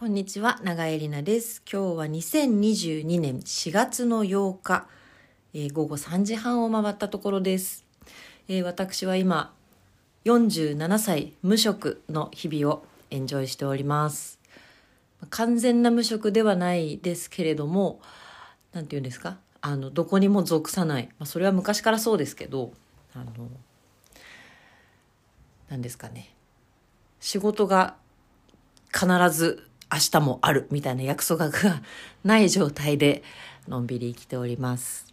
こんにちは、長江里奈です。今日は2022年4月の8日、えー午後3時半を回ったところです。えー私は今、47歳無職の日々をエンジョイしております。完全な無職ではないですけれども、なんて言うんですか？あの、どこにも属さない。まあ、それは昔からそうですけど、あの、なんですかね。仕事が必ず明日もあるみたいな約束がない状態でのんびり生きております。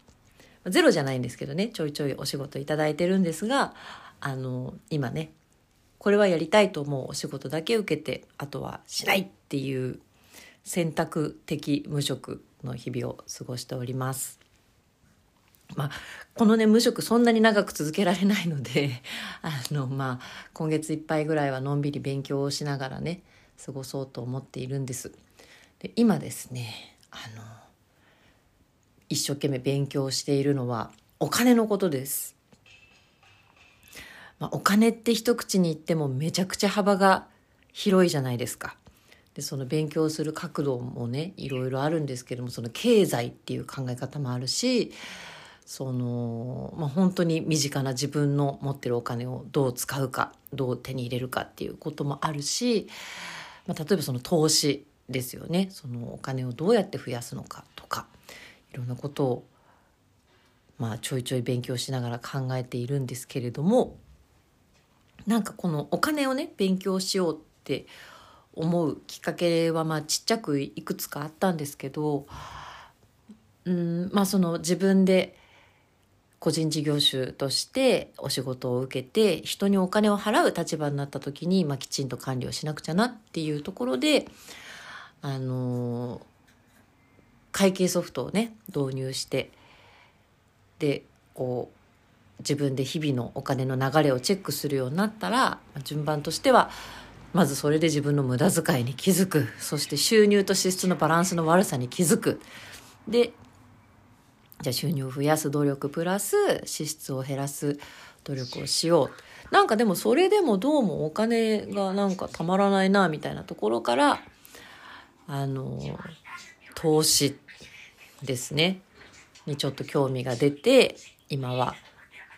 ゼロじゃないんですけどね、ちょいちょいお仕事いただいてるんですが、あの、今ね、これはやりたいと思うお仕事だけ受けて、あとはしないっていう選択的無職の日々を過ごしております。まあ、このね、無職そんなに長く続けられないので、あの、まあ、今月いっぱいぐらいはのんびり勉強をしながらね、過ごそうと思っているんです。で、今ですね、あの、一生懸命勉強しているのはお金のことです。まあ、お金って一口に言ってもめちゃくちゃ幅が広いじゃないですか。でその勉強する角度もねいろいろあるんですけどもその経済っていう考え方もあるしその、まあ、本当に身近な自分の持ってるお金をどう使うかどう手に入れるかっていうこともあるし、まあ、例えばその投資ですよね。そのお金をどうやって増やすのかとかいろんなことを、まあ、ちょいちょい勉強しながら考えているんですけれどもなんかこのお金をね勉強しようって思うきっかけはまあちっちゃくいくつかあったんですけどうんまあその自分で個人事業主としてお仕事を受けて人にお金を払う立場になった時に、まあ、きちんと管理をしなくちゃなっていうところであの会計ソフトをね導入してでこう自分で日々のお金の流れをチェックするようになったら順番としてはまずそれで自分の無駄遣いに気づく。そして収入と支出のバランスの悪さに気づく。でじゃあ収入を増やす努力プラス支出を減らす努力をしよう。なんかでもそれでもどうもお金がなんかたまらないなみたいなところからあの投資ですね。にちょっと興味が出て今は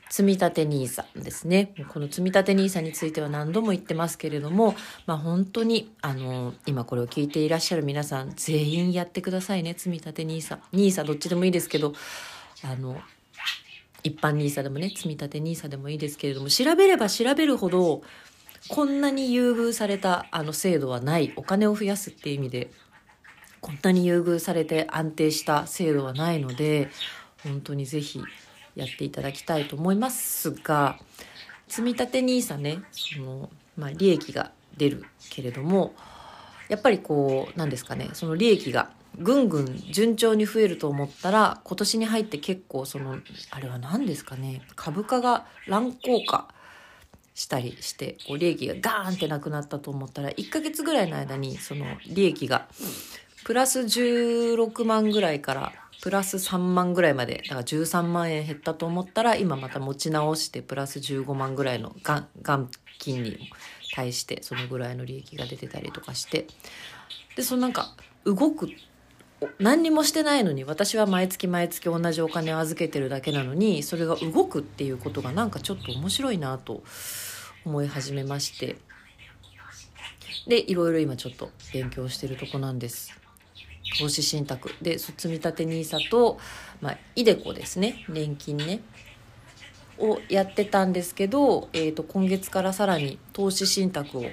積立 NISA ですね。この積立 NISA については何度も言ってますけれども、まあ本当に、あの、今これを聞いていらっしゃる皆さん、全員やってくださいね、積立 NISA。NISA どっちでもいいですけど、あの、一般 NISA でもね、積立 NISA でもいいですけれども、調べれば調べるほど、こんなに優遇されたあの制度はない。お金を増やすっていう意味で、こんなに優遇されて安定した制度はないので、本当にぜひやっていただきたいと思いますが、積立 NISA ね、その、まあ、利益が出るけれども、やっぱりこう、なんですかね、その利益がぐんぐん順調に増えると思ったら、今年に入って結構その、あれは何ですかね、株価が乱高下したりして、こう利益がガーンってなくなったと思ったら、1ヶ月ぐらいの間にその利益がプラス16万ぐらいからプラス3万ぐらいまで、だから13万円減ったと思ったら、今また持ち直してプラス15万ぐらいの元元金に対してそのぐらいの利益が出てたりとかして、で、そのなんか動く、何にもしてないのに私は毎月毎月同じお金を預けてるだけなのにそれが動くっていうことがなんかちょっと面白いなと思い始めまして。でいろいろ今ちょっと勉強してるとこなんです。投資信託。でそ積立 NISA と、まあ、イデコですね。年金ね。をやってたんですけど、えー、と今月からさらに投資信託をあの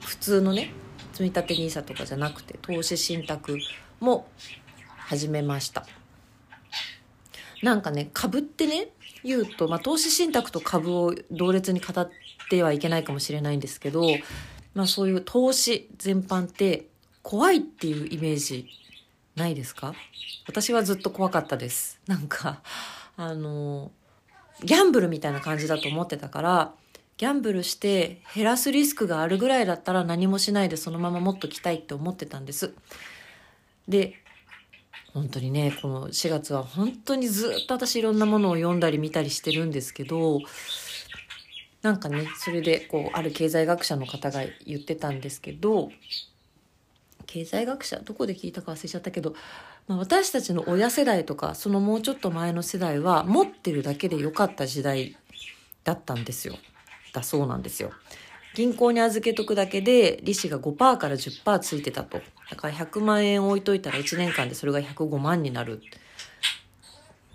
普通のね積立 NISA とかじゃなくて投資信託も始めました。なんかね株ってね言うと、まあ、投資信託と株を同列に語ってはいけないかもしれないんですけど、まあ、そういう投資全般って怖いっていうイメージないですか？私はずっと怖かったですなんかあのギャンブルみたいな感じだと思ってたからギャンブルして減らすリスクがあるぐらいだったら何もしないでそのままもっと来たいって思ってたんです。で、本当にね、この4月は本当にずっと私いろんなものを読んだり見たりしてるんですけど、なんかね、それでこう、ある経済学者の方が言ってたんですけど、経済学者どこで聞いたか忘れちゃったけど、まあ、私たちの親世代とかそのもうちょっと前の世代は持ってるだけで良かった時代だったんですよ。だそうなんですよ。銀行に預けとくだけで利子が5%から10%ついてたと。だから100万円置いといたら1年間でそれが105万になる。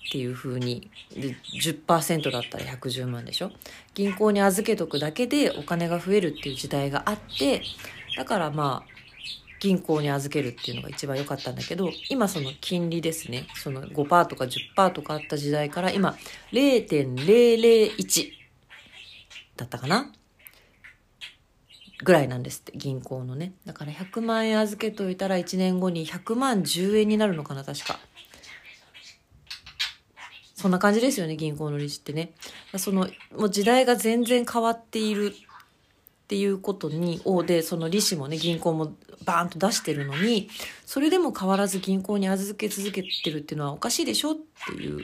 っていう風にで10%だったら110万でしょ。銀行に預けとくだけでお金が増えるっていう時代があってだからまあ銀行に預けるっていうのが一番良かったんだけど今その金利ですね。その5%とか10%とかあった時代から今0.001だったかな？ぐらいなんですって銀行のね。だから100万円預けといたら1年後に100万10円になるのかな確か。そんな感じですよね銀行の利子ってね。そのもう時代が全然変わっているっていうことに、をで、その利子もね、銀行もバーンと出してるのに、それでも変わらず銀行に預け続けてるっていうのはおかしいでしょっていう。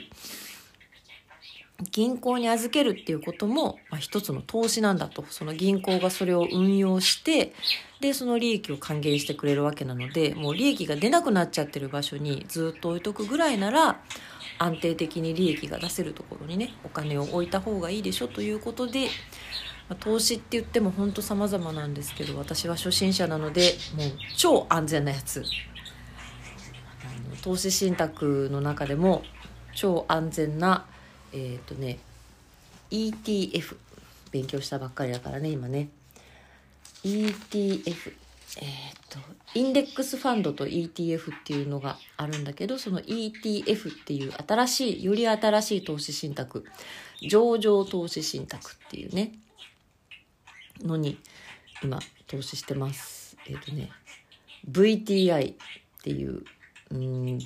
銀行に預けるっていうことも、まあ、一つの投資なんだと。その銀行がそれを運用して、で、その利益を還元してくれるわけなので、もう利益が出なくなっちゃってる場所にずっと置いとくぐらいなら、安定的に利益が出せるところにね、お金を置いた方がいいでしょということで、まあ、投資って言っても本当様々なんですけど私は初心者なのでもう超安全なやつ。あの投資信託の中でも超安全なえっ、ー、とね ETF 勉強したばっかりだからね今ね。ETF えっ、ー、とインデックスファンドと ETF っていうのがあるんだけどその ETF っていう新しいより新しい投資信託。上場投資信託っていうね。のに今投資してます。えっ、ー、とね VTI っていううん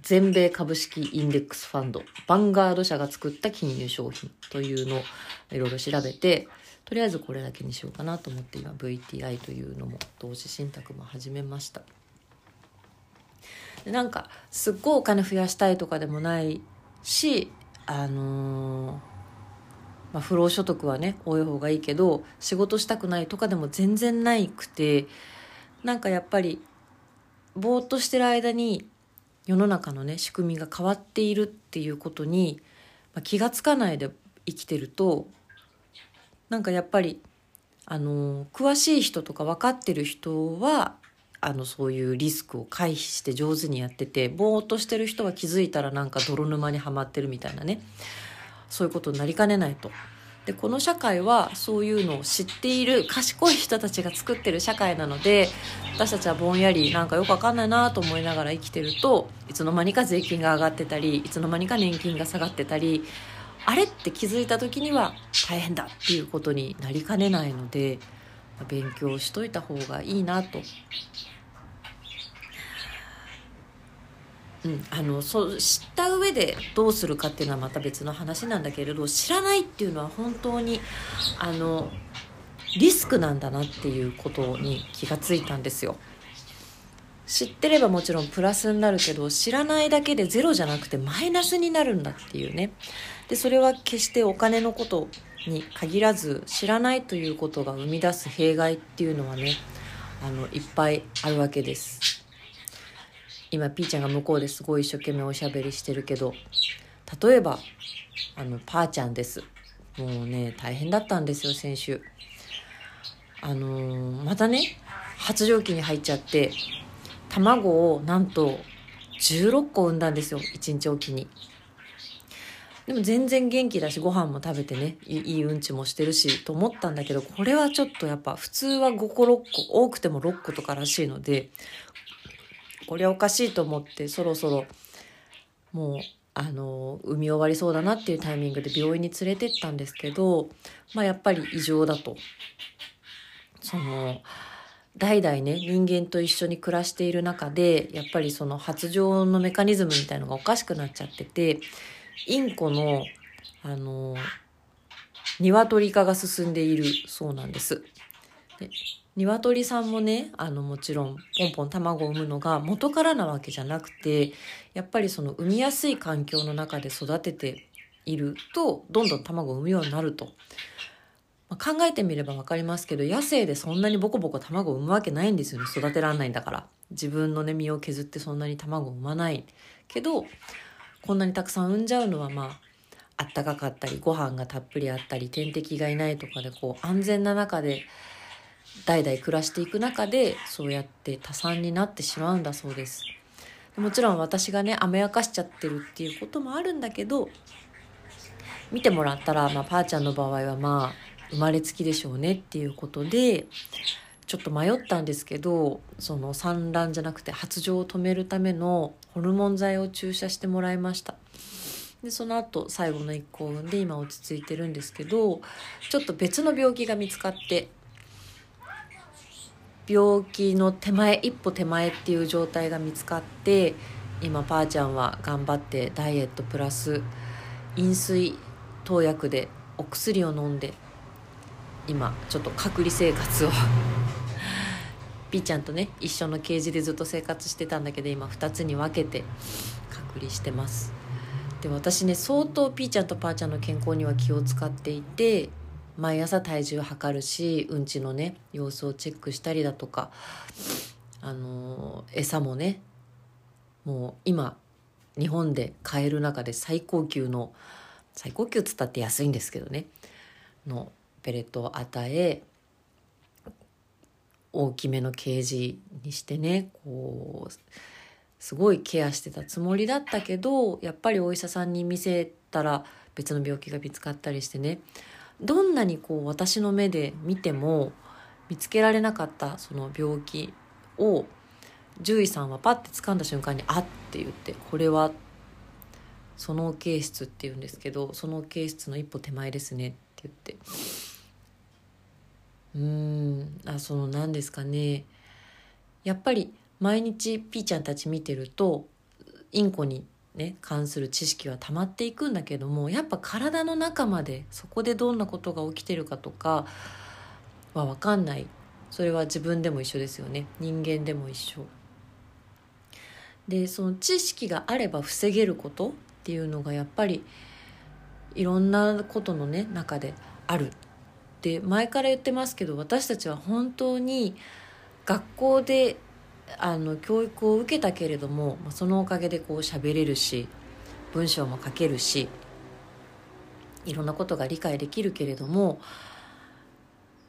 全米株式インデックスファンドバンガード社が作った金融商品というのをいろいろ調べてとりあえずこれだけにしようかなと思って今 VTI というのも投資信託も始めましたでなんかすっごいお金増やしたいとかでもないしあのーまあ、不労所得はね多い方がいいけど仕事したくないとかでも全然ないくてなんかやっぱりぼーっとしてる間に世の中のね仕組みが変わっているっていうことに、まあ、気が付かないで生きてるとなんかやっぱりあの詳しい人とか分かってる人はあのそういうリスクを回避して上手にやっててぼーっとしてる人は気づいたらなんか泥沼にはまってるみたいなね。そういうことになりかねないと。でこの社会はそういうのを知っている賢い人たちが作ってる社会なので私たちはぼんやりなんかよくわかんないなと思いながら生きてるといつの間にか税金が上がってたりいつの間にか年金が下がってたりあれって気づいた時には大変だっていうことになりかねないので勉強しといた方がいいなとうん、あのそう知った上でどうするかっていうのはまた別の話なんだけれど知らないっていうのは本当にあのリスクなんだなっていうことに気がついたんですよ。知ってればもちろんプラスになるけど知らないだけでゼロじゃなくてマイナスになるんだっていうね。でそれは決してお金のことに限らず知らないということが生み出す弊害っていうのはねあのいっぱいあるわけです。今ピーちゃんが向こうですごい一生懸命おしゃべりしてるけど例えばあのパーちゃんです。もうね大変だったんですよ先週。あのー、またね発情期に入っちゃって卵をなんと16個産んだんですよ1日おきに。でも全然元気だしご飯も食べてねいいうんちもしてるしと思ったんだけどこれはちょっとやっぱ普通は5個6個多くても6個とからしいのでこれはおかしいと思ってそろそろもうあの産み終わりそうだなっていうタイミングで病院に連れてったんですけど、まあ、やっぱり異常だと。その代々ね人間と一緒に暮らしている中でやっぱりその発情のメカニズムみたいのがおかしくなっちゃっててインコのあの鶏化が進んでいるそうなんです。で鶏さんもねあのもちろんポンポン卵を産むのが元からなわけじゃなくてやっぱりその産みやすい環境の中で育てているとどんどん卵を産むようになると。まあ、考えてみれば分かりますけど野生でそんなにボコボコ卵を産むわけないんですよね。育てらんないんだから。自分のね身を削ってそんなに卵を産まない。けどこんなにたくさん産んじゃうのはまああったかかったりご飯がたっぷりあったり天敵がいないとかでこう安全な中で代々暮らしていく中でそうやって多産になってしまうんだそうです。もちろん私がね甘やかしちゃってるっていうこともあるんだけど見てもらったら、まあ、パーちゃんの場合はまあ生まれつきでしょうねっていうことでちょっと迷ったんですけどその産卵じゃなくて発情を止めるためのホルモン剤を注射してもらいました。でその後最後の1個を産んで今落ち着いてるんですけどちょっと別の病気が見つかって病気の手前一歩手前っていう状態が見つかって今パーちゃんは頑張ってダイエットプラス飲水投薬でお薬を飲んで今ちょっと隔離生活を。ピーちゃんとね一緒のケージでずっと生活してたんだけど今2つに分けて隔離してます。で私ね相当ピーちゃんとパーちゃんの健康には気を使っていて毎朝体重測るしうんちのね様子をチェックしたりだとかあの餌もねもう今日本で買える中で最高級の最高級っつったって安いんですけどねのペレットを与え大きめのケージにしてねこうすごいケアしてたつもりだったけどやっぱりお医者さんに見せたら別の病気が見つかったりしてねどんなにこう私の目で見ても見つけられなかったその病気を獣医さんはパッて掴んだ瞬間に「あっ」って言って「これはその形質っていうんですけどその形質の一歩手前ですね」って言って。うんあその何ですかね。やっぱり毎日ピーちゃんたち見てるとインコにね関する知識は溜まっていくんだけどもやっぱ体の中までそこでどんなことが起きてるかとかは分かんない。それは自分でも一緒ですよね。人間でも一緒。でその知識があれば防げることっていうのがやっぱりいろんなことのね中である。って前から言ってますけど私たちは本当に学校であの教育を受けたけれどもそのおかげでこう喋れるし文章も書けるしいろんなことが理解できるけれども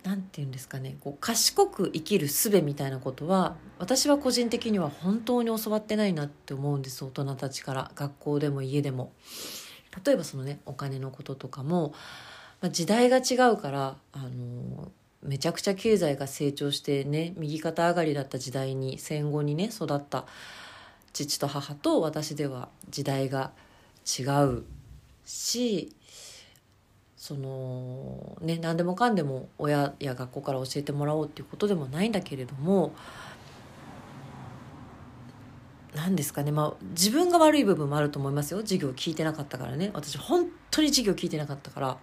何て言うんですかねこう賢く生きる術みたいなことは私は個人的には本当に教わってないなって思うんです大人たちから学校でも家でも。例えばそのねお金のこととかもまあ、時代が違うからあのめちゃくちゃ経済が成長してね右肩上がりだった時代に戦後にね育った父と母と私では時代が違うしそのね何でもかんでも親や学校から教えてもらおうっていうことでもないんだけれども何ですかねまあ自分が悪い部分もあると思いますよ授業聞いてなかったからね私本当に授業聞いてなかったから。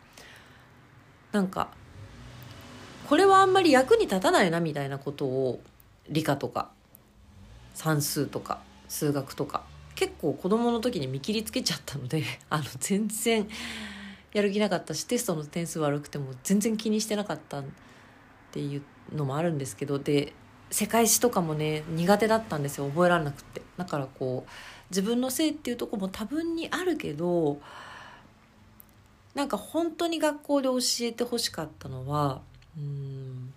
なんかこれはあんまり役に立たないなみたいなことを理科とか算数とか数学とか結構子供の時に見切りつけちゃったので あの全然やる気なかったしテストの点数悪くても全然気にしてなかったっていうのもあるんですけどで世界史とかもね苦手だったんですよ覚えられなくって。だからこう自分のせいっていうとこも多分にあるけどなんか本当に学校で教えてほしかったのはうん。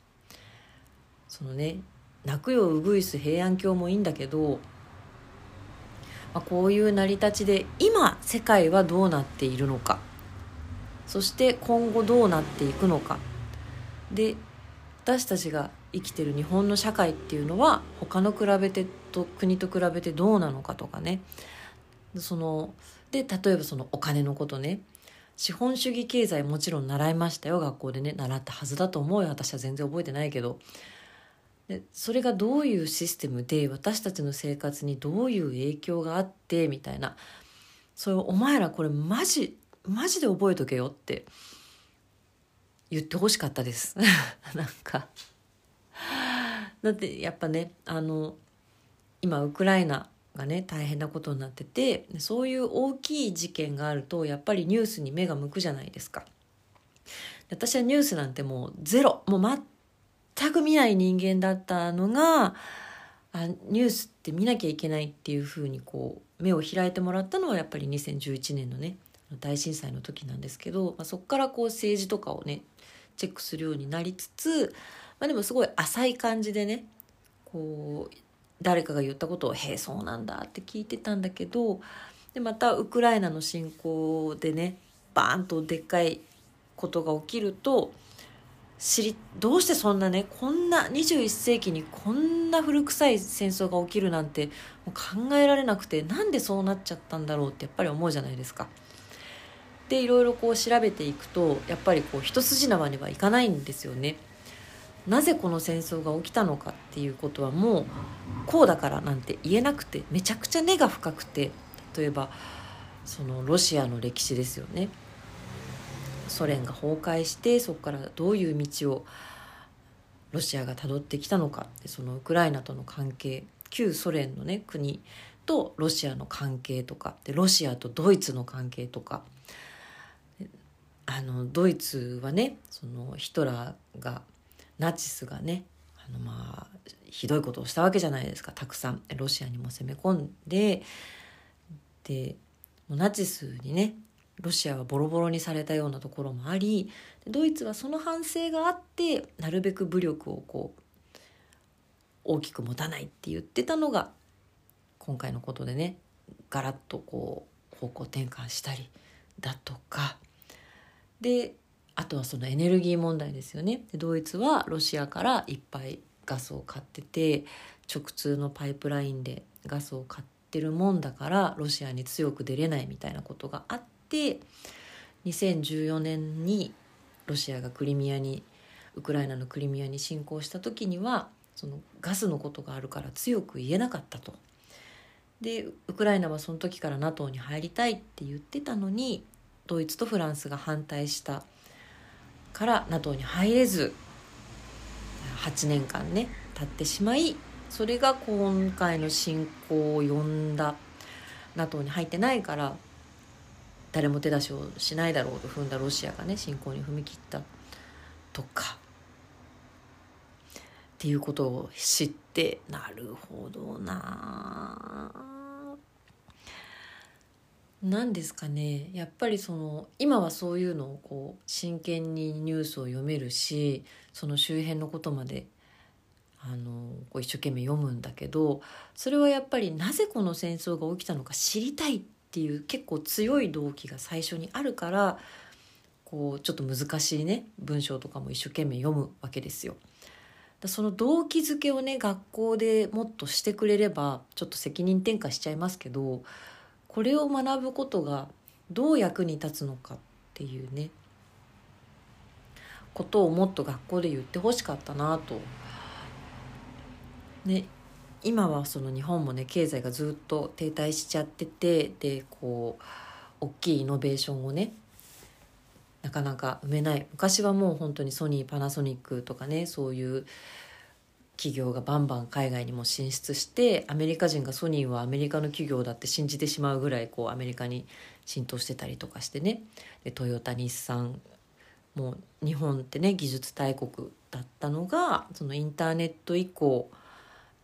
そのね泣くようぐいす平安京もいいんだけど、まあ、こういう成り立ちで今世界はどうなっているのか。そして今後どうなっていくのか。で私たちが生きてる日本の社会っていうのは他の比べてと国と比べてどうなのかとかね。そので例えばそのお金のことね。資本主義経済もちろん習いましたよ。学校でね習ったはずだと思うよ。私は全然覚えてないけど。でそれがどういうシステムで私たちの生活にどういう影響があってみたいな。それをお前らこれマジマジで覚えとけよって言ってほしかったです。なんか。だってやっぱねあの今ウクライナがね大変なことになっててそういう大きい事件があるとやっぱりニュースに目が向くじゃないですか。私はニュースなんてもうゼロもう全く見ない人間だったのがあニュースって見なきゃいけないっていうふうにこう目を開いてもらったのはやっぱり2011年のね大震災の時なんですけど、まあ、そこからこう政治とかをねチェックするようになりつつ、まあ、でもすごい浅い感じでねこう誰かが言ったことを「へえそうなんだ」って聞いてたんだけどでまたウクライナの侵攻でねバーンとでっかいことが起きると知りどうしてそんなねこんな21世紀にこんな古臭い戦争が起きるなんてもう考えられなくてなんでそうなっちゃったんだろうってやっぱり思うじゃないですか。でいろいろこう調べていくとやっぱりこう一筋縄にはいかないんですよね。なぜこの戦争が起きたのかっていうことはもうこうだからなんて言えなくてめちゃくちゃ根が深くて例えばそのロシアの歴史ですよね。ソ連が崩壊してそこからどういう道をロシアがたどってきたのかそのウクライナとの関係旧ソ連のね国とロシアの関係とかでロシアとドイツの関係とかあのドイツはねそのヒトラーがナチスがねあのまあひどいことをしたわけじゃないですか。たくさんロシアにも攻め込んででナチスにねロシアはボロボロにされたようなところもありドイツはその反省があってなるべく武力をこう大きく持たないって言ってたのが今回のことでねガラッとこう方向転換したりだとか。であとはそのエネルギー問題ですよねでドイツはロシアからいっぱいガスを買ってて直通のパイプラインでガスを買ってるもんだからロシアに強く出れないみたいなことがあって2014年にロシアがクリミアにウクライナのクリミアに侵攻した時にはそのガスのことがあるから強く言えなかったと。でウクライナはその時から NATO に入りたいって言ってたのにドイツとフランスが反対したから NATO に入れず8年間ね経ってしまいそれが今回の侵攻を呼んだ NATO に入ってないから誰も手出しをしないだろうと踏んだロシアがね侵攻に踏み切ったとかっていうことを知ってなるほどな何ですかねやっぱりその今はそういうのをこう真剣にニュースを読めるしその周辺のことまであのこう一生懸命読むんだけどそれはやっぱりなぜこの戦争が起きたのか知りたいっていう結構強い動機が最初にあるからこうちょっと難しいね文章とかも一生懸命読むわけですよ。その動機づけをね学校でもっとしてくれればちょっと責任転嫁しちゃいますけどこれを学ぶことがどう役に立つのかっていうねことをもっと学校で言ってほしかったなと。ね今はその日本もね経済がずっと停滞しちゃっててでこう大きいイノベーションをねなかなか埋めない昔はもう本当にソニーパナソニックとかねそういう企業がバンバン海外にも進出してアメリカ人がソニーはアメリカの企業だって信じてしまうぐらいこうアメリカに浸透してたりとかしてね。でトヨタ日産もう日本ってね技術大国だったのがそのインターネット以降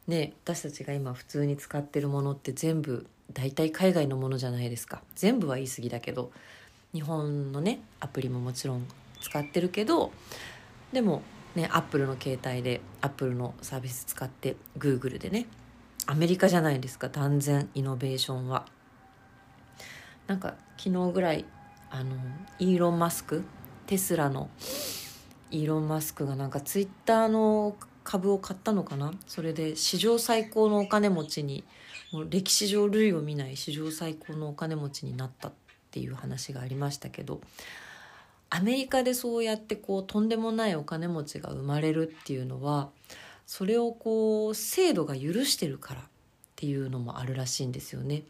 ね私たちが今普通に使ってるものって全部大体海外のものじゃないですか。全部は言い過ぎだけど日本のねアプリももちろん使ってるけどでもねアップルの携帯でアップルのサービス使ってグーグルでねアメリカじゃないですか断然イノベーションは。なんか昨日ぐらいあのイーロン・マスクテスラのイーロン・マスクがなんかツイッターの株を買ったのかな？それで史上最高のお金持ちにもう歴史上類を見ない史上最高のお金持ちになったっていう話がありましたけどアメリカでそうやってこうとんでもないお金持ちが生まれるっていうのはそれをこう制度が許してるからっていうのもあるらしいんですよね。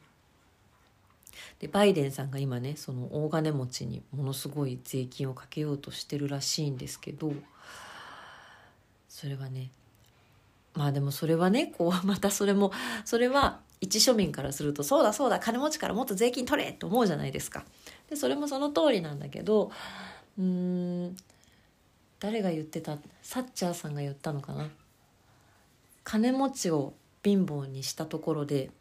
でバイデンさんが今ねその大金持ちにものすごい税金をかけようとしてるらしいんですけどそれはねまあでもそれはねこう またそれもそれは一庶民からするとそうだそうだ金持ちからもっと税金取れって思うじゃないですか。でそれもその通りなんだけどうーん誰が言ってたサッチャーさんが言ったのかな？金持ちを貧乏にしたところで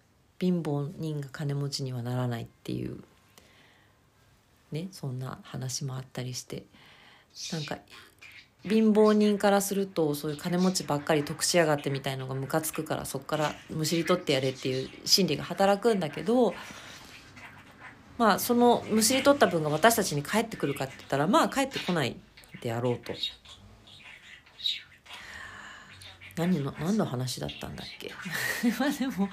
貧乏人が金持ちにはならないっていうねそんな話もあったりして。なんか貧乏人からするとそういう金持ちばっかり得しやがってみたいのがムカつくからそこからむしり取ってやれっていう心理が働くんだけどまあそのむしり取った分が私たちに返ってくるかって言ったらまあ返ってこないであろうと。何の 何の話だったんだっけ？まあでも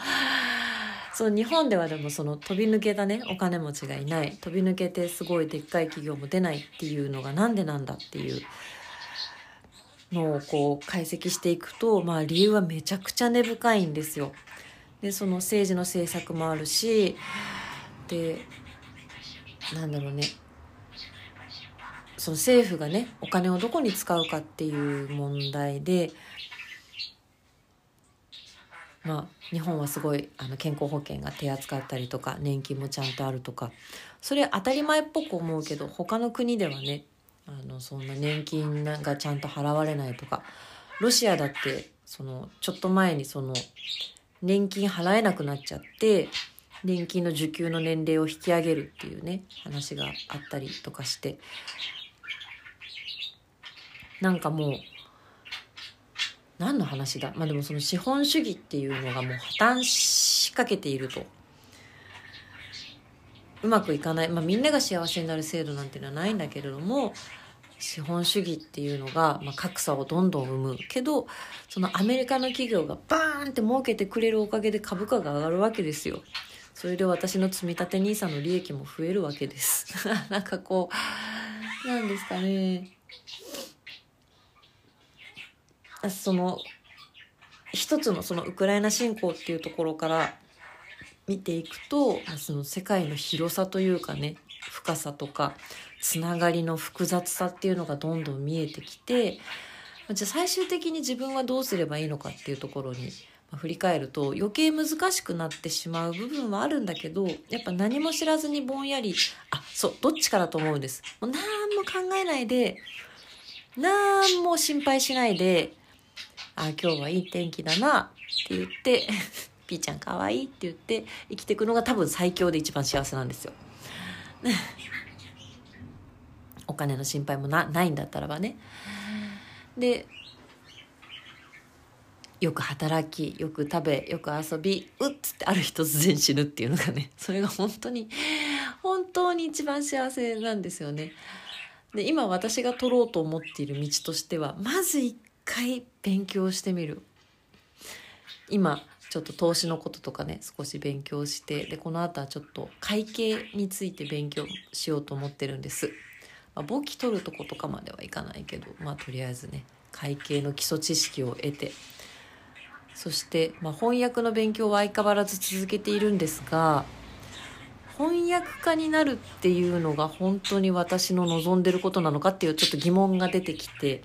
そう日本ではでもその飛び抜けたねお金持ちがいない飛び抜けてすごいでっかい企業も出ないっていうのがなんでなんだっていうのをこう解析していくと、まあ、理由はめちゃくちゃ根深いんですよ。でその政治の政策もあるしでなんだろうね。その政府がねお金をどこに使うかっていう問題でまあ日本はすごいあの健康保険が手厚かったりとか年金もちゃんとあるとかそれ当たり前っぽく思うけど他の国ではねあのそんな年金がちゃんと払われないとかロシアだってそのちょっと前にその年金払えなくなっちゃって年金の受給の年齢を引き上げるっていうね話があったりとかして。なんかもう何の話だ？まあでもその資本主義っていうのがもう破綻しかけていると。うまくいかない、まあ、みんなが幸せになる制度なんていうのはないんだけれども資本主義っていうのが、まあ、格差をどんどん生むけどそのアメリカの企業がバーンって儲けてくれるおかげで株価が上がるわけですよ。それで私の積立 NISA の利益も増えるわけです。なんかこうなんですかねその一つのそのウクライナ侵攻っていうところから見ていくとその世界の広さというかね深さとかつながりの複雑さっていうのがどんどん見えてきてじゃあ最終的に自分はどうすればいいのかっていうところに振り返ると余計難しくなってしまう部分はあるんだけどやっぱ何も知らずにぼんやりあそうどっちからと思うんですもう何も考えないで何も心配しないであ今日はいい天気だなって言って ピーちゃんかわいいって言って生きていくのが多分最強で一番幸せなんですよ。お金の心配もなないんだったらばね。でよく働きよく食べよく遊びうっつってある日突然死ぬっていうのがね それが本当に本当に一番幸せなんですよね。で今私が取ろうと思っている道としてはまず一回勉強してみる今ちょっと投資のこととかね少し勉強してでこの後はちょっと会計について勉強しようと思ってるんです、まあ、簿記取るとことかまではいかないけどまあとりあえずね会計の基礎知識を得てそして、まあ、翻訳の勉強は相変わらず続けているんですが翻訳家になるっていうのが本当に私の望んでることなのかっていうちょっと疑問が出てきて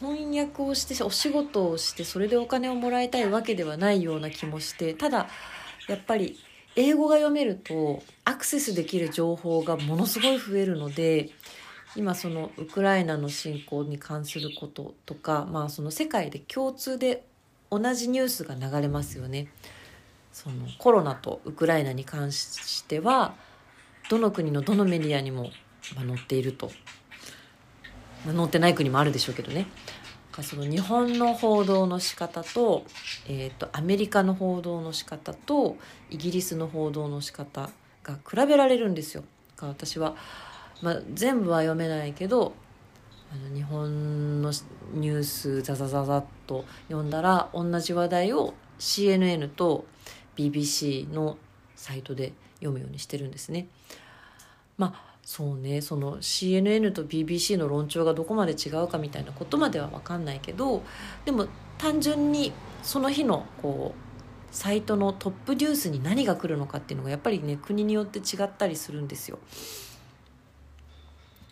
翻訳をしてお仕事をしてそれでお金をもらいたいわけではないような気もしてただやっぱり英語が読めるとアクセスできる情報がものすごい増えるので今そのウクライナの侵攻に関することとか、まあ、その世界で共通で同じニュースが流れますよね。そのコロナとウクライナに関してはどの国のどのメディアにも載っていると載ってない国もあるでしょうけどねその日本の報道の仕方と,、えーと、アメリカの報道の仕方とイギリスの報道の仕方が比べられるんですよ。私は、まあ、全部は読めないけどあの日本のニュースザザザザッと読んだら同じ話題を CNN と BBC のサイトで読むようにしてるんですね。まあそうねその CNN と BBC の論調がどこまで違うかみたいなことまでは分かんないけどでも単純にその日のこうサイトのトップニュースに何が来るのかっていうのがやっぱりね国によって違ったりするんですよ。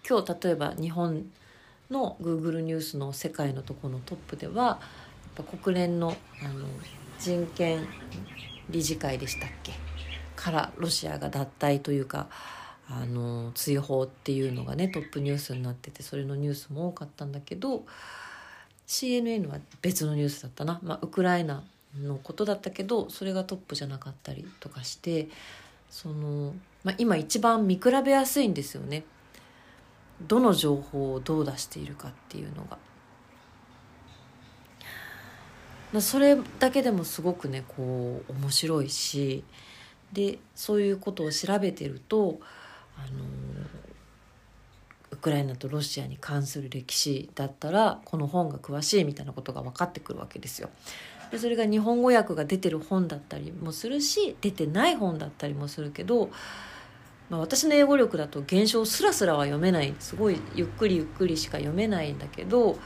今日例えば日本の Google ニュースの世界のとこのトップではやっぱ国連のあの人権理事会でしたっけ？からロシアが脱退というかあの追放っていうのがねトップニュースになっててそれのニュースも多かったんだけど CNN は別のニュースだったな、まあ、ウクライナのことだったけどそれがトップじゃなかったりとかしてその、まあ、今一番見比べやすいんですよね。どの情報をどう出しているかっていうのが。それだけでもすごくねこう面白いしでそういうことを調べてるとあのウクライナとロシアに関する歴史だったらこの本が詳しいみたいなことが分かってくるわけですよ。でそれが日本語訳が出てる本だったりもするし出てない本だったりもするけど、まあ、私の英語力だと現象すらすらは読めない。すごいゆっくりゆっくりしか読めないんだけど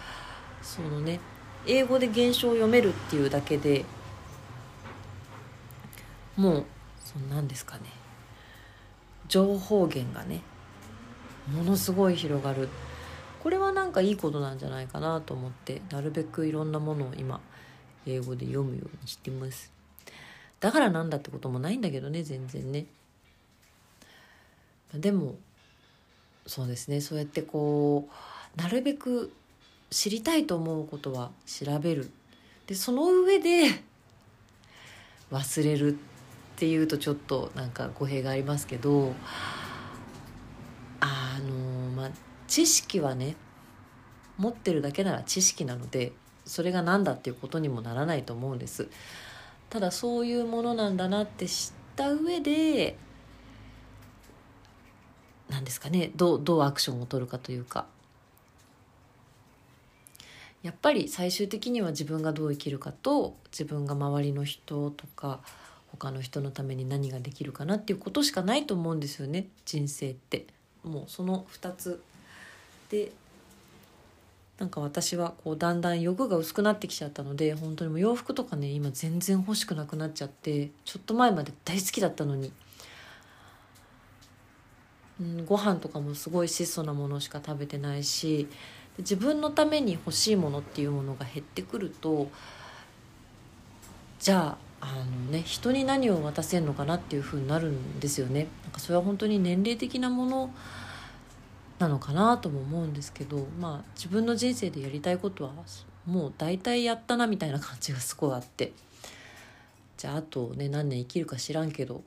そのね英語で現象を読めるっていうだけでもうそんなんですかね情報源がねものすごい広がる。これはなんかいいことなんじゃないかなと思ってなるべくいろんなものを今英語で読むようにしてます。だからなんだってこともないんだけどね全然ね。でもそうですね。そうやってこうなるべく知りたいと思うことは調べる。でその上で忘れるっていうとちょっとなんか語弊がありますけどあのまあ知識はね持ってるだけなら知識なのでそれが何だっていうことにもならないと思うんです。ただそういうものなんだなって知った上で何ですかね。どうどうアクションを取るかというか。やっぱり最終的には自分がどう生きるかと自分が周りの人とか他の人のために何ができるかなっていうことしかないと思うんですよね。人生って。もうその2つでなんか私はこうだんだん欲が薄くなってきちゃったので本当にもう洋服とかね今全然欲しくなくなっちゃってちょっと前まで大好きだったのに、うん、ご飯とかもすごい質素なものしか食べてないし自分のために欲しいものっていうものが減ってくるとじゃああのね人に何を渡せるのかなっていうふうになるんですよね。なんかそれは本当に年齢的なものなのかなとも思うんですけどまあ自分の人生でやりたいことはもう大体やったなみたいな感じがすごいあって。じゃああとね何年生きるか知らんけど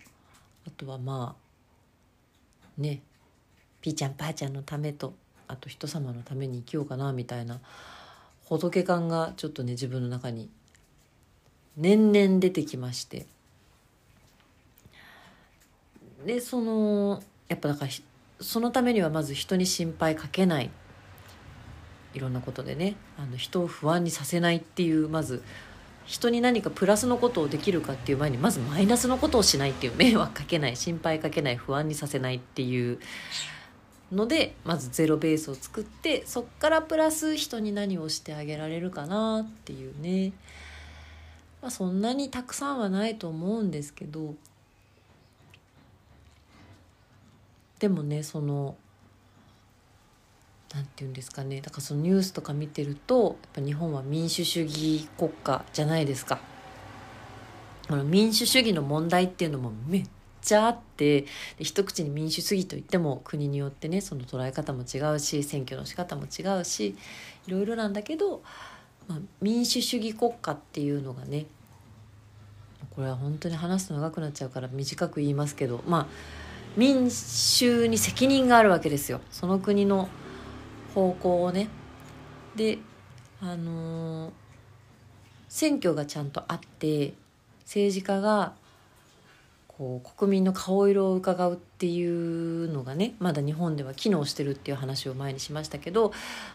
あとはまあねピーちゃんパーちゃんのためとあと人様のために生きようかなみたいな仏感がちょっとね自分の中に年々出てきまして。でそのやっぱだからそのためにはまず人に心配かけない。いろんなことでねあの人を不安にさせないっていうまず人に何かプラスのことをできるかっていう前にまずマイナスのことをしないっていう迷惑かけない心配かけない不安にさせないっていうのでまずゼロベースを作ってそっからプラス人に何をしてあげられるかなっていうね。まあ、そんなにたくさんはないと思うんですけど。でもねその何て言うんですかねだからそのニュースとか見てるとやっぱ日本は民主主義国家じゃないですか。あの民主主義の問題っていうのもめっちゃあってで一口に民主主義といっても国によってねその捉え方も違うし選挙の仕方も違うしいろいろなんだけど、まあ、民主主義国家っていうのがねこれは本当に話すと長くなっちゃうから短く言いますけどまあ民衆に責任があるわけですよその国の方向をね。であのー、選挙がちゃんとあって政治家がこう国民の顔色を伺うっていうのがねまだ日本では機能してるっていう話を前にしましたけど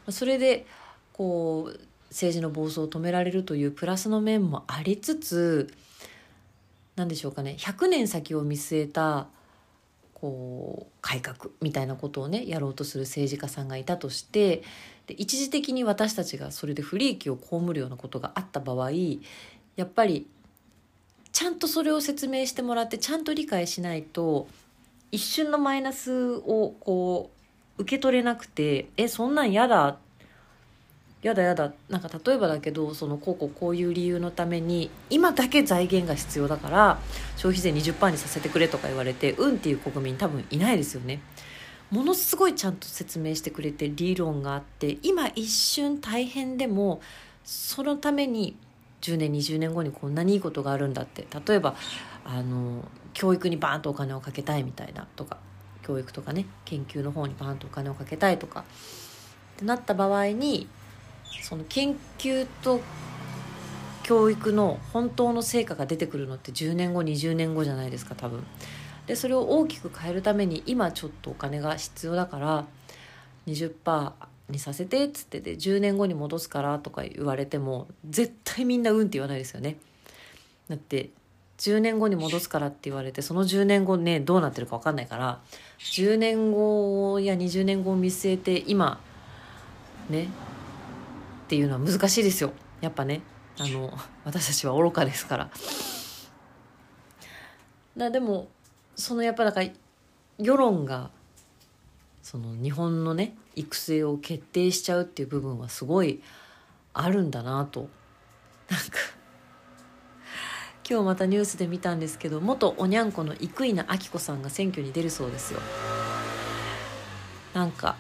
それでこう政治の暴走を止められるというプラスの面もありつつ何でしょうかね100年先を見据えたこう改革みたいなことをねやろうとする政治家さんがいたとしてで一時的に私たちがそれで不利益を被るようなことがあった場合やっぱりちゃんとそれを説明してもらってちゃんと理解しないと一瞬のマイナスをこう受け取れなくてえそんなん嫌だっやだやだなんか例えばだけどそのこうこうこういう理由のために今だけ財源が必要だから消費税20%にさせてくれとか言われてうんっていう国民多分いないですよね。ものすごいちゃんと説明してくれて理論があって今一瞬大変でもそのために10年20年後にこんなにいいことがあるんだって。例えばあの教育にバーンとお金をかけたいみたいなとか教育とかね研究の方にバーンとお金をかけたいとかってなった場合にその研究と教育の本当の成果が出てくるのって10年後20年後じゃないですか多分。でそれを大きく変えるために今ちょっとお金が必要だから20%にさせてっつってて10年後に戻すからとか言われても絶対みんなうんって言わないですよね。だって10年後に戻すからって言われてその10年後ねどうなってるか分かんないから10年後や20年後を見据えて今ねっていうのは難しいですよ。やっぱね。あの私たちは愚かですから。だでもそのやっぱだから世論がその日本のね育成を決定しちゃうっていう部分はすごいあるんだなと。なんか今日またニュースで見たんですけど元おにゃんこの生稲晃子さんが選挙に出るそうですよ。なんか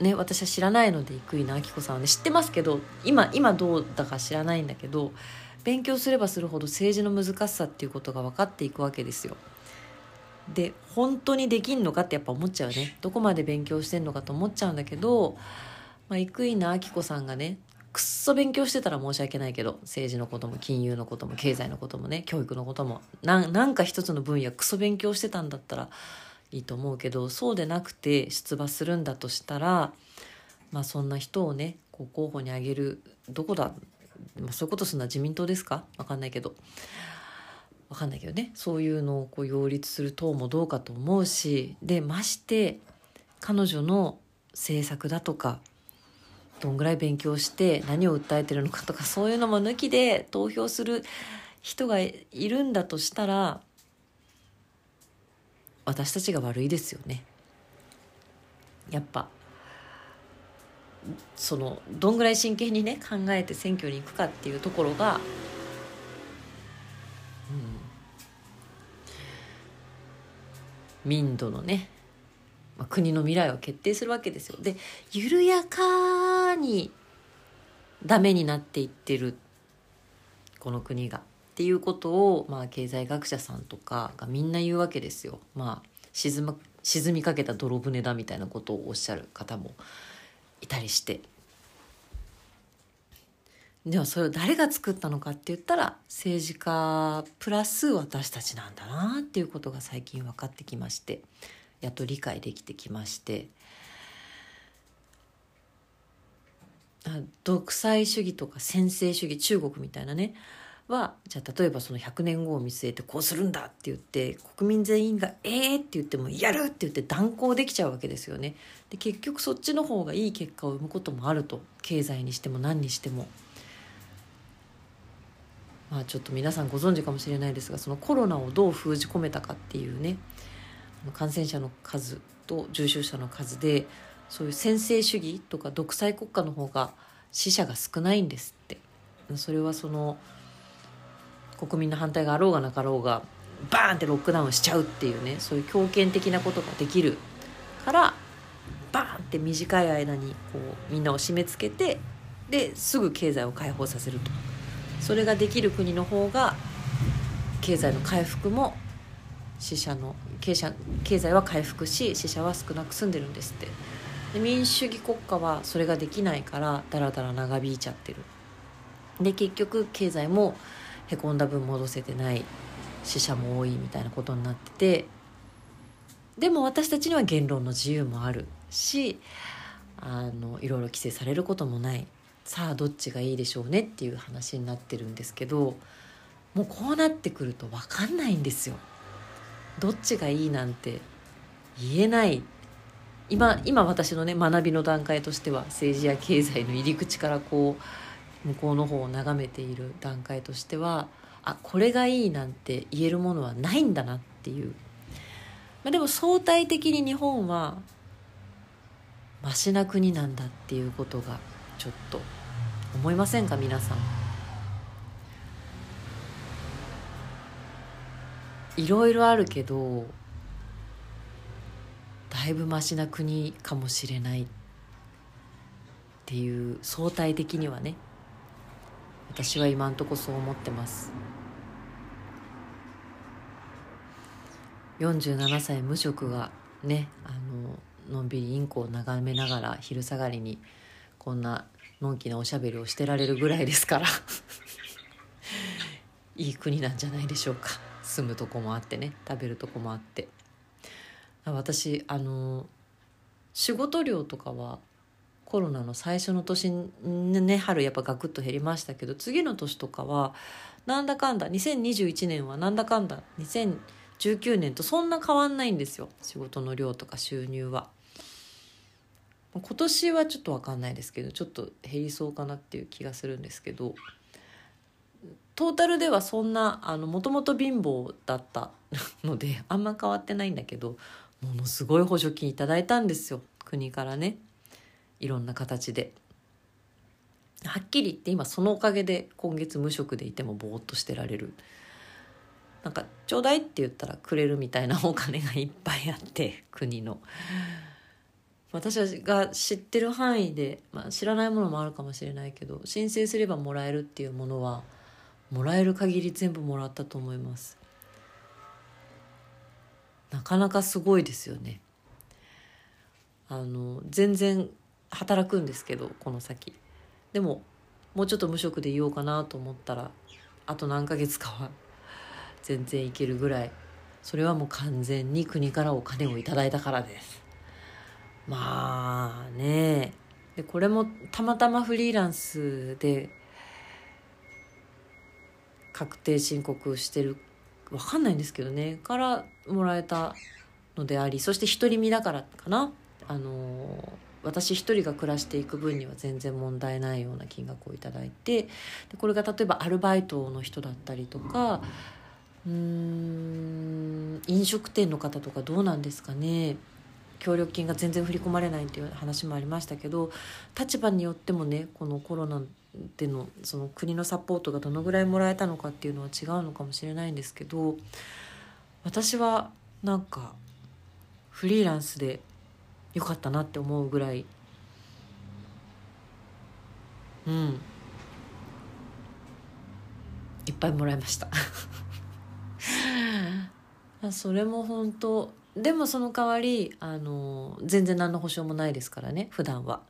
ね私は知らないので生稲晃子さんはね知ってますけど今今どうだか知らないんだけど勉強すればするほど政治の難しさっていうことが分かっていくわけですよ。で本当にできんのかってやっぱ思っちゃうね。どこまで勉強してんのかと思っちゃうんだけど、まあ、生稲晃子さんがねくっそ勉強してたら申し訳ないけど政治のことも金融のことも経済のこともね教育のこともなんか一つの分野クソ勉強してたんだったらいいと思うけどそうでなくて出馬するんだとしたら、まあ、そんな人をねこう候補に挙げるどこだ、まあ、そういうことするのは自民党ですか？分かんないけど。分かんないけどね。そういうのをこう擁立する党もどうかと思うしでまして彼女の政策だとかどんぐらい勉強して何を訴えてるのかとかそういうのも抜きで投票する人がいるんだとしたら私たちが悪いですよね。やっぱそのどんぐらい真剣にね考えて選挙に行くかっていうところがうん民度のね、まあ、国の未来を決定するわけですよ。で緩やかにダメになっていってるこの国がっていうことを、まあ、経済学者さんとかがみんな言うわけですよ。まあ沈ま沈みかけた泥船だみたいなことをおっしゃる方もいたりして。ではそれを誰が作ったのかって言ったら政治家プラス私たちなんだなっていうことが最近分かってきましてやっと理解できてきまして。独裁主義とか専制主義中国みたいなね。はじゃあ例えばその100年後を見据えてこうするんだって言って国民全員が「ええ!」って言っても「やる!」って言って断行できちゃうわけですよね。で結局そっちの方がいい結果を生むこともあると経済にしても何にしても。まあ、ちょっと皆さんご存知かもしれないですがそのコロナをどう封じ込めたかっていうね感染者の数と重症者の数でそういう専制主義とか独裁国家の方が死者が少ないんですってそれはその国民の反対があろうがなかろうがバーンってロックダウンしちゃうっていうねそういう強権的なことができるからバーンって短い間にこうみんなを締め付けてですぐ経済を解放させると。それができる国の方が経済の回復も死者の経済経済は回復し死者は少なく済んでるんですってで民主主義国家はそれができないからだらだら長引いちゃってるで結局経済もへこんだ分戻せてない死者も多いみたいなことになっててでも私たちには言論の自由もあるしあのいろいろ規制されることもないさあどっちがいいでしょうねっていう話になってるんですけどもうこうなってくると分かんないんですよ。どっちがいいなんて言えない今今私のね学びの段階としては政治や経済の入り口からこう向こうの方を眺めている段階としてはあこれがいいなんて言えるものはないんだなっていう、まあ、でも相対的に日本はマシな国なんだっていうことがちょっと思いませんか皆さん。いろいろあるけどだいぶマシな国かもしれないっていう相対的にはね。私は今んとこそう思ってます。47歳無職がねあののんびりインコを眺めながら昼下がりにこんなのんきなおしゃべりをしてられるぐらいですから。いい国なんじゃないでしょうか。住むとこもあってね食べるとこもあって。私あの仕事量とかはコロナの最初の年ね春やっぱガクッと減りましたけど次の年とかはなんだかんだ2021年はなんだかんだ2019年とそんな変わんないんですよ。仕事の量とか収入は。今年はちょっと分かんないですけどちょっと減りそうかなっていう気がするんですけどトータルではそんなもともと貧乏だったのであんま変わってないんだけどものすごい補助金いただいたんですよ。国からね。いろんな形で。はっきり言って今そのおかげで今月無職でいてもぼーっとしてられる。なんかちょうだいって言ったらくれるみたいなお金がいっぱいあって 国の。私が知ってる範囲で、まあ、知らないものもあるかもしれないけど申請すればもらえるっていうものはもらえる限り全部もらったと思います。なかなかすごいですよね。あの全然働くんですけどこの先。でももうちょっと無職でいようかなと思ったらあと何ヶ月かは全然いけるぐらい。それはもう完全に国からお金をいただいたからです。まあね。でこれもたまたまフリーランスで確定申告してる分かんないんですけどね。からもらえたのでありそして独り身だからかな。あの私一人が暮らしていく分には全然問題ないような金額を頂いてでこれが例えばアルバイトの人だったりとかうーん飲食店の方とかどうなんですかね。協力金が全然振り込まれないっていう話もありましたけど立場によってもねこのコロナでのその国のサポートがどのぐらいもらえたのかっていうのは違うのかもしれないんですけど私はなんかフリーランスでよかったなって思うぐらい。うん。いっぱいもらいました。それも本当。でもその代わりあの全然何の保証もないですからね普段は。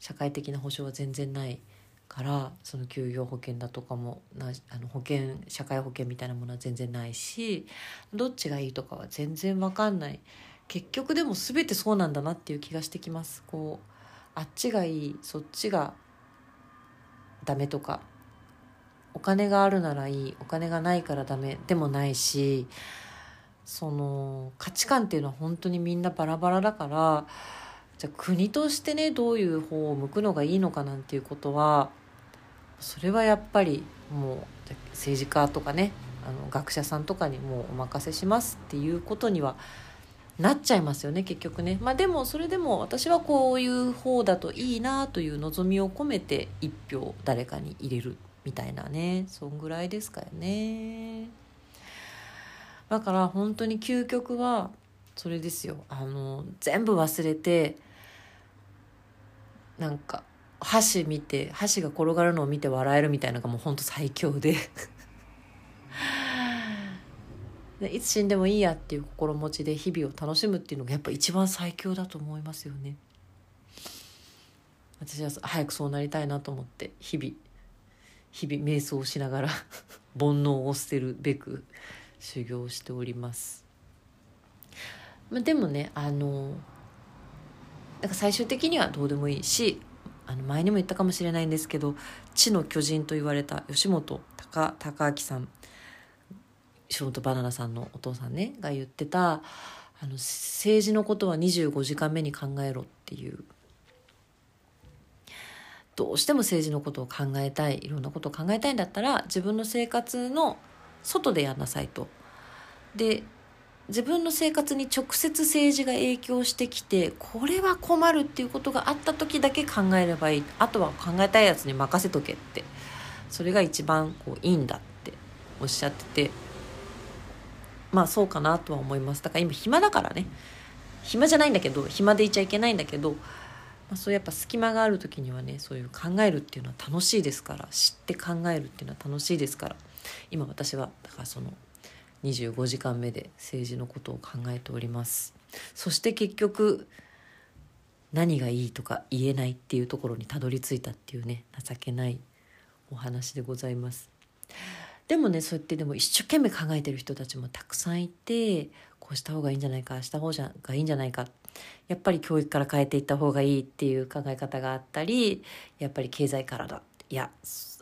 社会的な保証は全然ないからその休業保険だとかもなあの保険社会保険みたいなものは全然ないしどっちがいいとかは全然分かんない。結局でも全てそうなんだなっていう気がしてきます。こうあっちがいいそっちがダメとかお金があるならいいお金がないからダメでもないしその価値観っていうのは本当にみんなバラバラだからじゃあ国としてねどういう方を向くのがいいのかなんていうことはそれはやっぱりもう政治家とかねあの学者さんとかにもうお任せしますっていうことにはなっちゃいますよね結局ね。まあでもそれでも私はこういう方だといいなという望みを込めて一票誰かに入れるみたいなね。そんぐらいですかよね。だから本当に究極はそれですよ。あの全部忘れてなんか箸見て箸が転がるのを見て笑えるみたいなのがもう本当最強で。いつ死んでもいいやっていう心持ちで日々を楽しむっていうのがやっぱ一番最強だと思いますよね私は早くそうなりたいなと思って日々日々瞑想しながら 煩悩を捨てるべく修行しております。まあ、でもねあのなんか最終的にはどうでもいいしあの前にも言ったかもしれないんですけど地の巨人と言われた吉本隆明さん吉本バナナさんのお父さんねが言ってたあの政治のことは25時間目に考えろっていう。どうしても政治のことを考えたいいろんなことを考えたいんだったら自分の生活の外でやんなさいと。で自分の生活に直接政治が影響してきてこれは困るっていうことがあった時だけ考えればいい。あとは考えたいやつに任せとけって。それが一番こういいんだっておっしゃってて。まあそうかなとは思います。だから今暇だからね。暇じゃないんだけど暇でいちゃいけないんだけど、まあ、そうやっぱ隙間がある時にはねそういう考えるっていうのは楽しいですから知って考えるっていうのは楽しいですから今私はだからその25時間目で政治のことを考えております。そして結局何がいいとか言えないっていうところにたどり着いたっていうね情けないお話でございます。でもねそうやってでも一生懸命考えてる人たちもたくさんいてこうした方がいいんじゃないかした方がいいんじゃないか。やっぱり教育から変えていった方がいいっていう考え方があったりやっぱり経済からだいや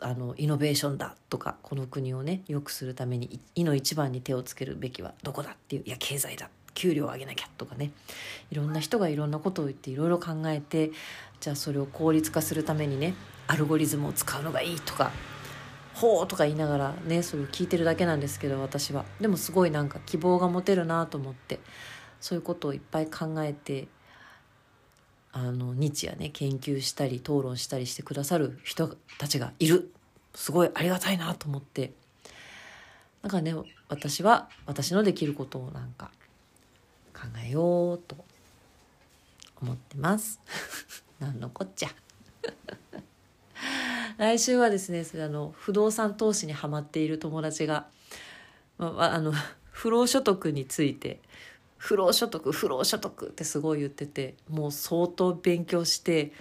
あのイノベーションだとかこの国をね良くするためにいの一番に手をつけるべきはどこだっていういや経済だ給料を上げなきゃとかね。いろんな人がいろんなことを言っていろいろ考えてじゃあそれを効率化するためにねアルゴリズムを使うのがいいとかほうとか言いながらねそれを聞いてるだけなんですけど私は。でもすごいなんか希望が持てるなと思ってそういうことをいっぱい考えてあの日夜ね研究したり討論したりしてくださる人たちがいる。すごいありがたいなと思って。なんかね私は私のできることをなんか考えようと思ってます。何のこっちゃ。来週はですねそれあの不動産投資にはまっている友達が、まあ、あの 不労所得について不労所得不労所得ってすごい言っててもう相当勉強して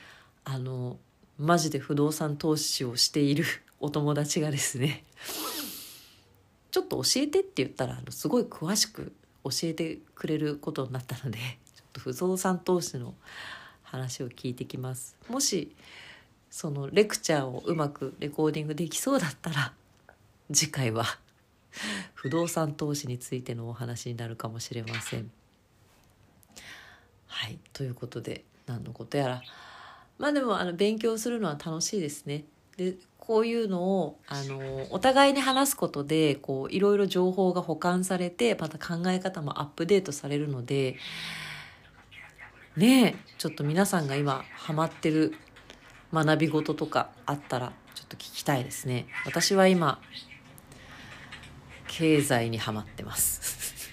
あのマジで不動産投資をしている お友達がですねちょっと教えてって言ったらあのすごい詳しく教えてくれることになったのでちょっと不動産投資の話を聞いてきます。もしそのレクチャーをうまくレコーディングできそうだったら 次回は 不動産投資についてのお話になるかもしれません。はいということで何のことやらまあでもあの勉強するのは楽しいですね。でこういうのをあのお互いに話すことでこういろいろ情報が保管されてまた考え方もアップデートされるのでねえちょっと皆さんが今ハマってる学び事とかあったらちょっと聞きたいですね。私は今経済にはまってます。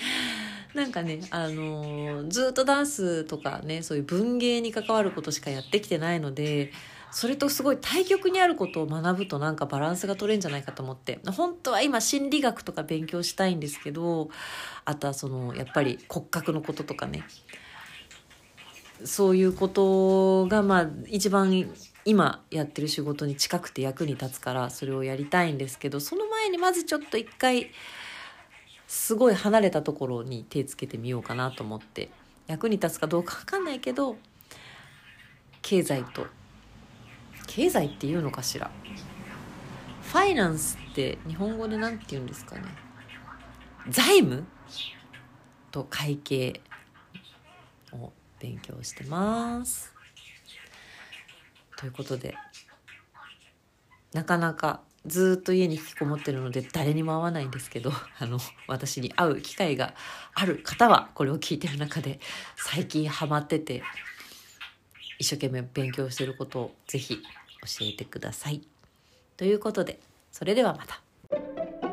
なんかね、あのー、ずっとダンスとかねそういう文芸に関わることしかやってきてないのでそれとすごい対極にあることを学ぶとなんかバランスが取れるんじゃないかと思って。本当は今心理学とか勉強したいんですけどあとはそのやっぱり骨格のこととかね。そういうことがまあ一番今やってる仕事に近くて役に立つからそれをやりたいんですけどその前にまずちょっと一回すごい離れたところに手つけてみようかなと思って役に立つかどうか分かんないけど経済と経済っていうのかしら。ファイナンスって日本語で何て言うんですかね。財務と会計。勉強してます。ということでなかなかずっと家に引きこもってるので誰にも会わないんですけどあの私に会う機会がある方はこれを聞いてる中で最近ハマってて一生懸命勉強してることをぜひ教えてください。ということでそれではまた。